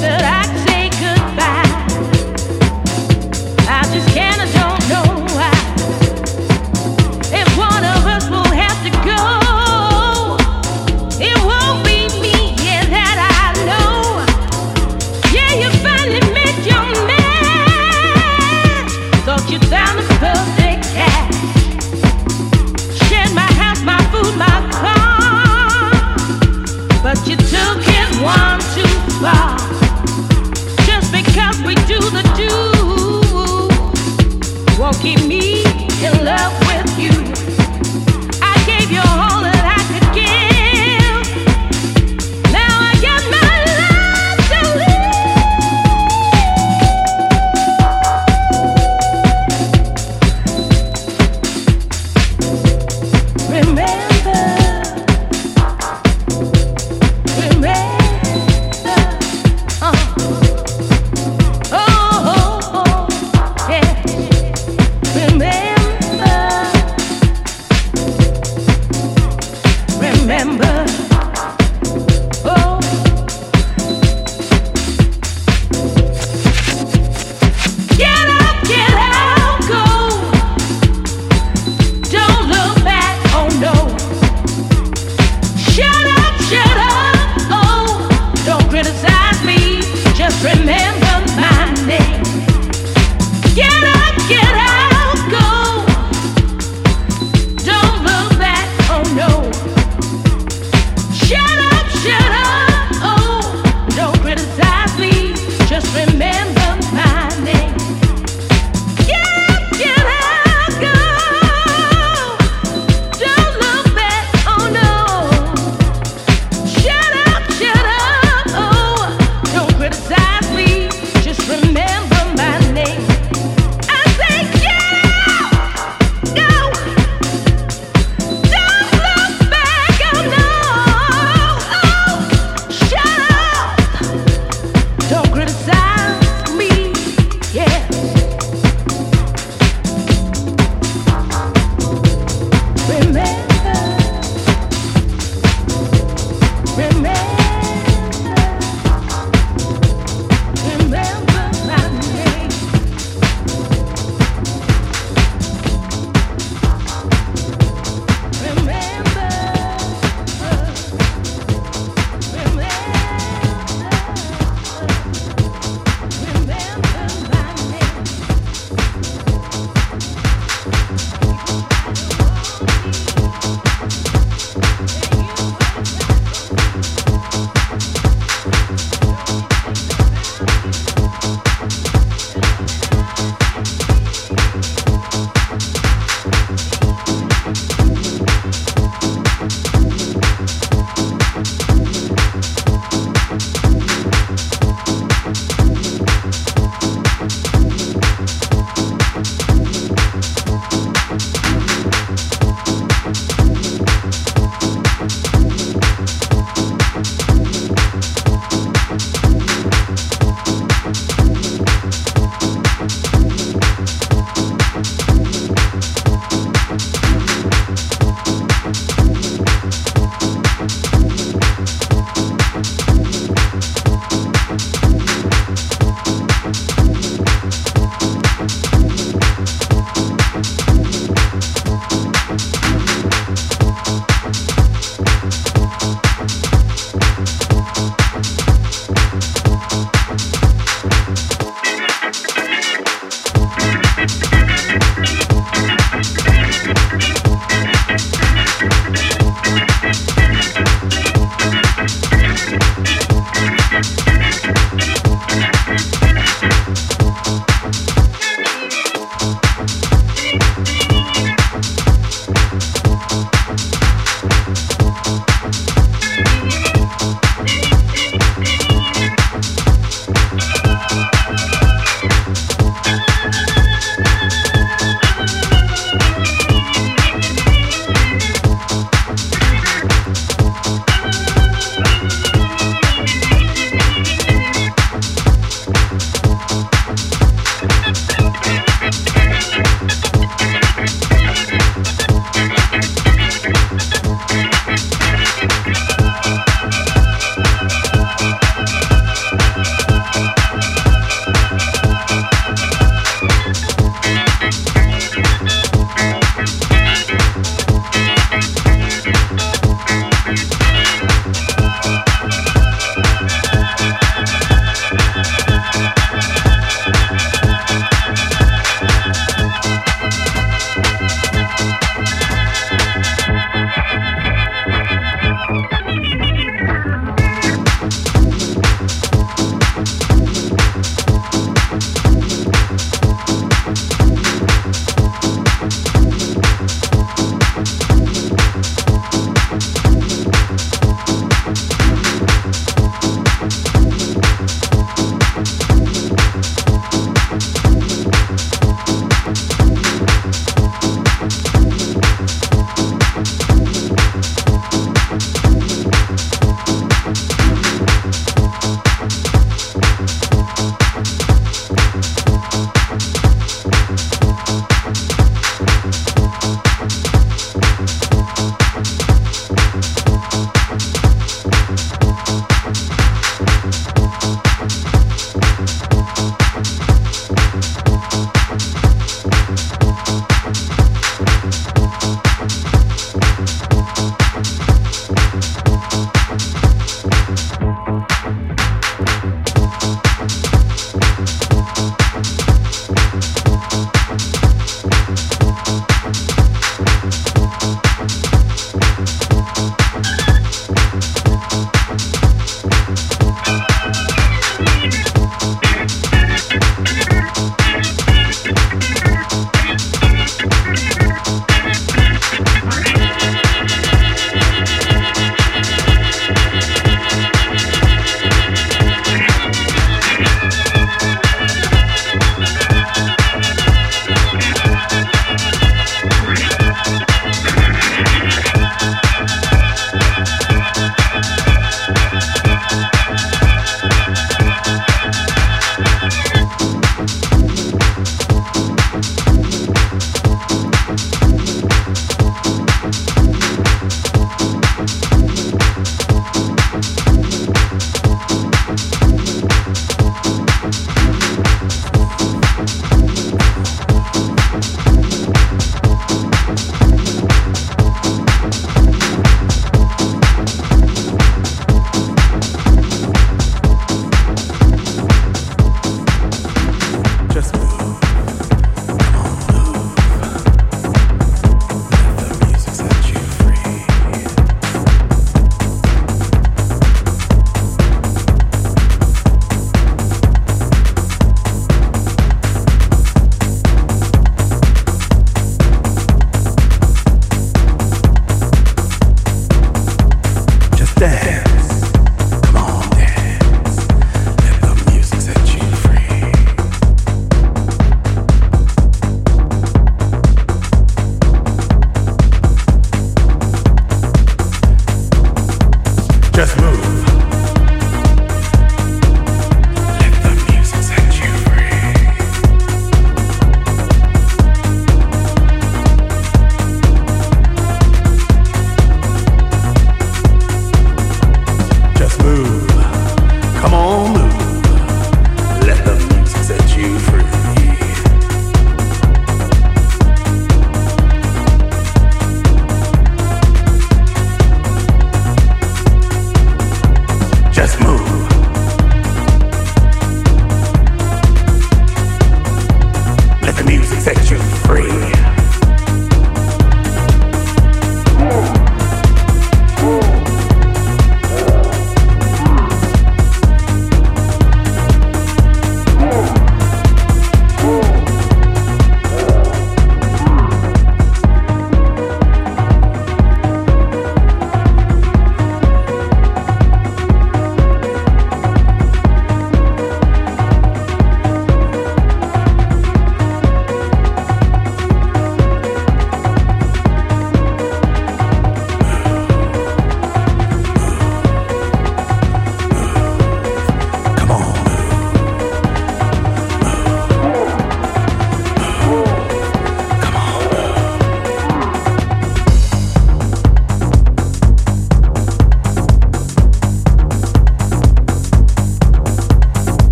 that I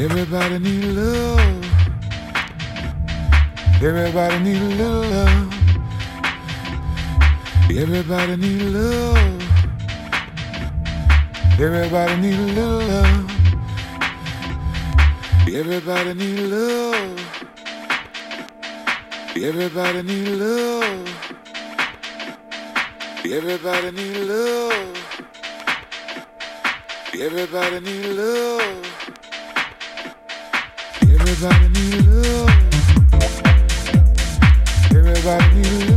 Everybody need love. Everybody need a little love. Everybody need love. Everybody need a little love. Everybody need love. Everybody need love. Everybody need love. Everybody need love. Everybody need love. Everybody need love.